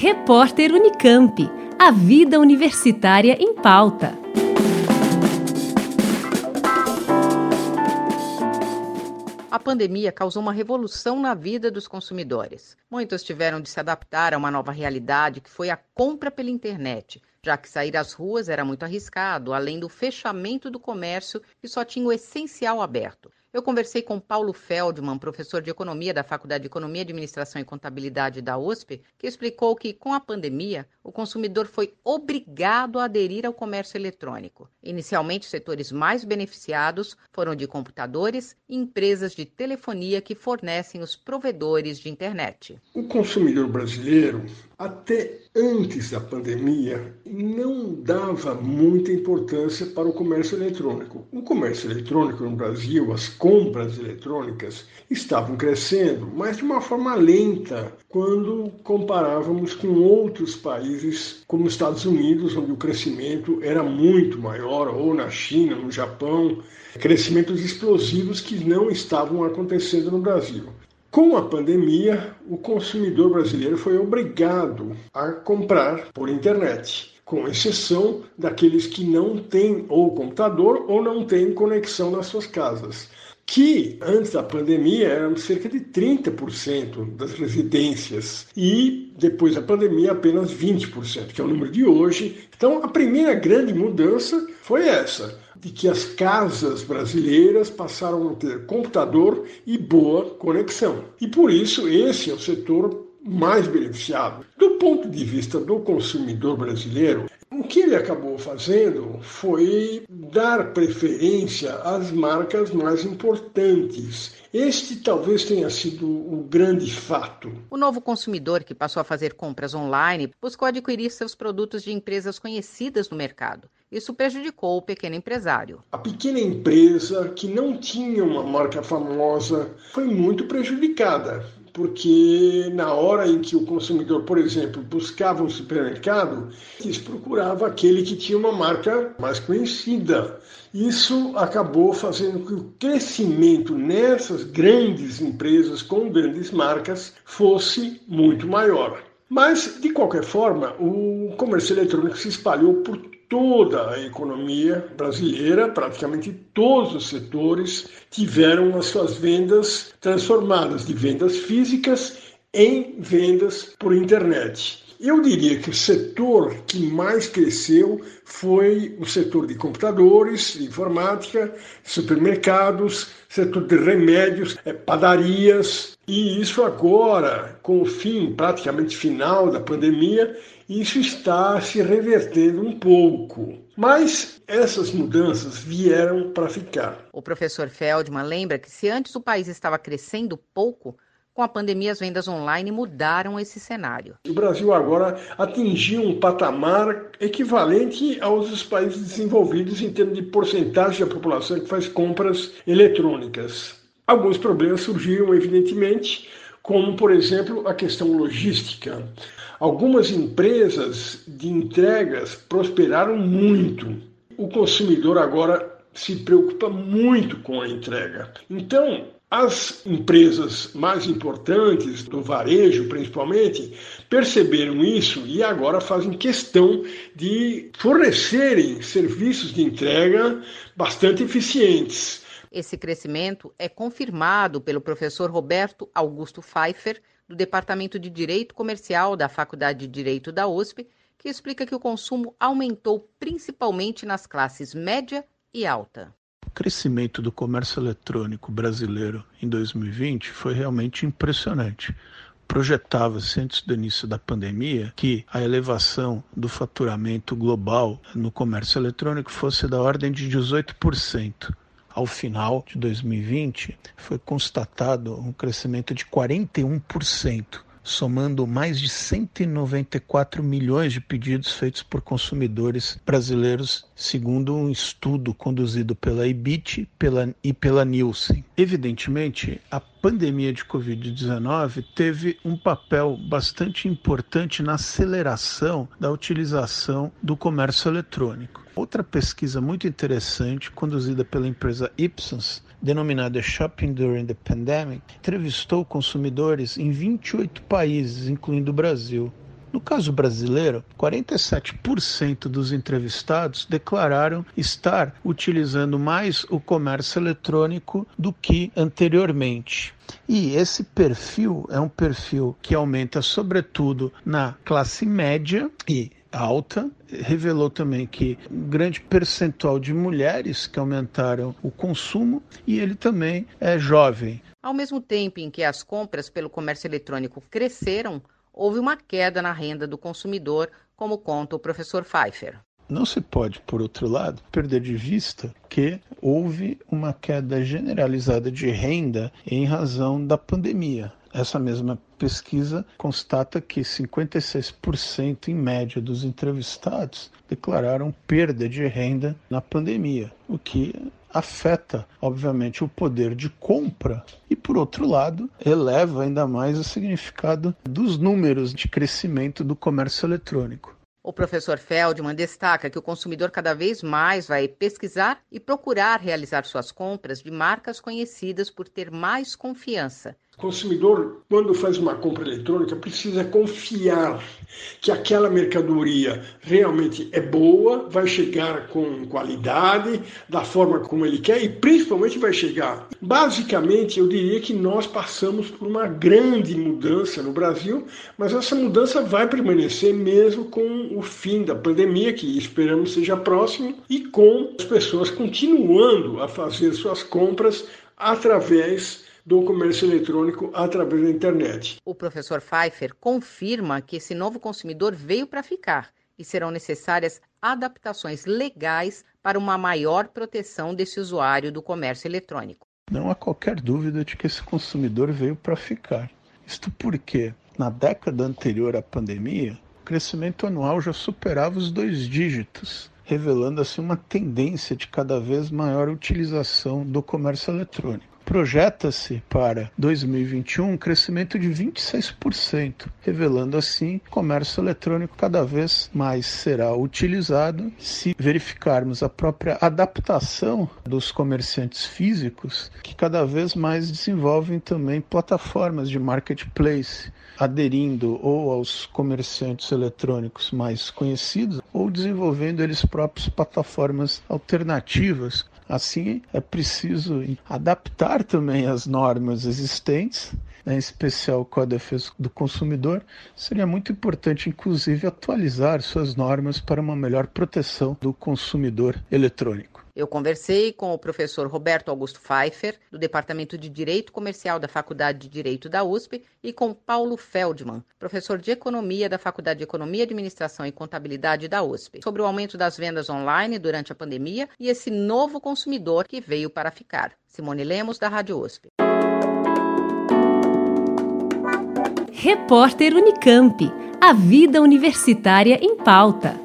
Repórter Unicamp. A vida universitária em pauta. A pandemia causou uma revolução na vida dos consumidores. Muitos tiveram de se adaptar a uma nova realidade que foi a compra pela internet, já que sair às ruas era muito arriscado, além do fechamento do comércio que só tinha o essencial aberto. Eu conversei com Paulo Feldman, professor de economia da Faculdade de Economia, Administração e Contabilidade da USP, que explicou que, com a pandemia, o consumidor foi obrigado a aderir ao comércio eletrônico. Inicialmente, os setores mais beneficiados foram de computadores e empresas de telefonia que fornecem os provedores de internet. O consumidor brasileiro, até antes da pandemia, não dava muita importância para o comércio eletrônico. O comércio eletrônico no Brasil, as compras eletrônicas, estavam crescendo, mas de uma forma lenta quando comparávamos com outros países como os Estados Unidos, onde o crescimento era muito maior, ou na China, no Japão, crescimentos explosivos que não estavam acontecendo no Brasil. Com a pandemia, o consumidor brasileiro foi obrigado a comprar por internet, com exceção daqueles que não têm ou computador ou não têm conexão nas suas casas que antes da pandemia eram cerca de 30% das residências e depois da pandemia apenas 20%, que é o número de hoje. Então a primeira grande mudança foi essa, de que as casas brasileiras passaram a ter computador e boa conexão. E por isso esse é o setor mais beneficiado. Do ponto de vista do consumidor brasileiro, o que ele acabou fazendo foi dar preferência às marcas mais importantes. Este talvez tenha sido o grande fato. O novo consumidor que passou a fazer compras online buscou adquirir seus produtos de empresas conhecidas no mercado. Isso prejudicou o pequeno empresário. A pequena empresa que não tinha uma marca famosa foi muito prejudicada porque na hora em que o consumidor, por exemplo, buscava um supermercado, eles procurava aquele que tinha uma marca mais conhecida. Isso acabou fazendo que o crescimento nessas grandes empresas com grandes marcas fosse muito maior. Mas, de qualquer forma, o comércio eletrônico se espalhou por toda a economia brasileira, praticamente todos os setores tiveram as suas vendas transformadas de vendas físicas em vendas por internet. Eu diria que o setor que mais cresceu foi o setor de computadores, informática, supermercados, setor de remédios, eh, padarias. E isso agora, com o fim praticamente final da pandemia, isso está se revertendo um pouco. Mas essas mudanças vieram para ficar. O professor Feldman lembra que se antes o país estava crescendo pouco, com a pandemia, as vendas online mudaram esse cenário. O Brasil agora atingiu um patamar equivalente aos dos países desenvolvidos em termos de porcentagem da população que faz compras eletrônicas. Alguns problemas surgiram, evidentemente, como, por exemplo, a questão logística. Algumas empresas de entregas prosperaram muito. O consumidor agora se preocupa muito com a entrega. Então, as empresas mais importantes, do varejo principalmente, perceberam isso e agora fazem questão de fornecerem serviços de entrega bastante eficientes. Esse crescimento é confirmado pelo professor Roberto Augusto Pfeiffer, do Departamento de Direito Comercial da Faculdade de Direito da USP, que explica que o consumo aumentou principalmente nas classes média e alta. O crescimento do comércio eletrônico brasileiro em 2020 foi realmente impressionante. Projetava-se antes do início da pandemia que a elevação do faturamento global no comércio eletrônico fosse da ordem de 18% ao final de 2020, foi constatado um crescimento de 41% somando mais de 194 milhões de pedidos feitos por consumidores brasileiros, segundo um estudo conduzido pela IBIT pela, e pela Nielsen. Evidentemente, a pandemia de Covid-19 teve um papel bastante importante na aceleração da utilização do comércio eletrônico. Outra pesquisa muito interessante, conduzida pela empresa Ipsos, denominada Shopping During the Pandemic, entrevistou consumidores em 28 países, incluindo o Brasil. No caso brasileiro, 47% dos entrevistados declararam estar utilizando mais o comércio eletrônico do que anteriormente. E esse perfil é um perfil que aumenta sobretudo na classe média e alta. Revelou também que um grande percentual de mulheres que aumentaram o consumo e ele também é jovem. Ao mesmo tempo em que as compras pelo comércio eletrônico cresceram, houve uma queda na renda do consumidor, como conta o professor Pfeiffer. Não se pode, por outro lado, perder de vista que houve uma queda generalizada de renda em razão da pandemia. Essa mesma pesquisa constata que 56% em média dos entrevistados declararam perda de renda na pandemia, o que afeta, obviamente, o poder de compra e, por outro lado, eleva ainda mais o significado dos números de crescimento do comércio eletrônico. O professor Feldman destaca que o consumidor cada vez mais vai pesquisar e procurar realizar suas compras de marcas conhecidas por ter mais confiança consumidor, quando faz uma compra eletrônica, precisa confiar que aquela mercadoria realmente é boa, vai chegar com qualidade, da forma como ele quer e principalmente vai chegar. Basicamente, eu diria que nós passamos por uma grande mudança no Brasil, mas essa mudança vai permanecer mesmo com o fim da pandemia, que esperamos seja próximo, e com as pessoas continuando a fazer suas compras através do comércio eletrônico através da internet. O professor Pfeiffer confirma que esse novo consumidor veio para ficar e serão necessárias adaptações legais para uma maior proteção desse usuário do comércio eletrônico. Não há qualquer dúvida de que esse consumidor veio para ficar. Isto porque, na década anterior à pandemia, o crescimento anual já superava os dois dígitos, revelando assim uma tendência de cada vez maior utilização do comércio eletrônico. Projeta-se para 2021 um crescimento de 26%, revelando assim que o comércio eletrônico cada vez mais será utilizado. Se verificarmos a própria adaptação dos comerciantes físicos, que cada vez mais desenvolvem também plataformas de marketplace, aderindo ou aos comerciantes eletrônicos mais conhecidos ou desenvolvendo eles próprios plataformas alternativas Assim, é preciso adaptar também as normas existentes, né, em especial com a defesa do consumidor. Seria muito importante, inclusive, atualizar suas normas para uma melhor proteção do consumidor eletrônico. Eu conversei com o professor Roberto Augusto Pfeiffer, do Departamento de Direito Comercial da Faculdade de Direito da USP, e com Paulo Feldman, professor de Economia da Faculdade de Economia, Administração e Contabilidade da USP, sobre o aumento das vendas online durante a pandemia e esse novo consumidor que veio para ficar. Simone Lemos, da Rádio USP. Repórter Unicamp. A vida universitária em pauta.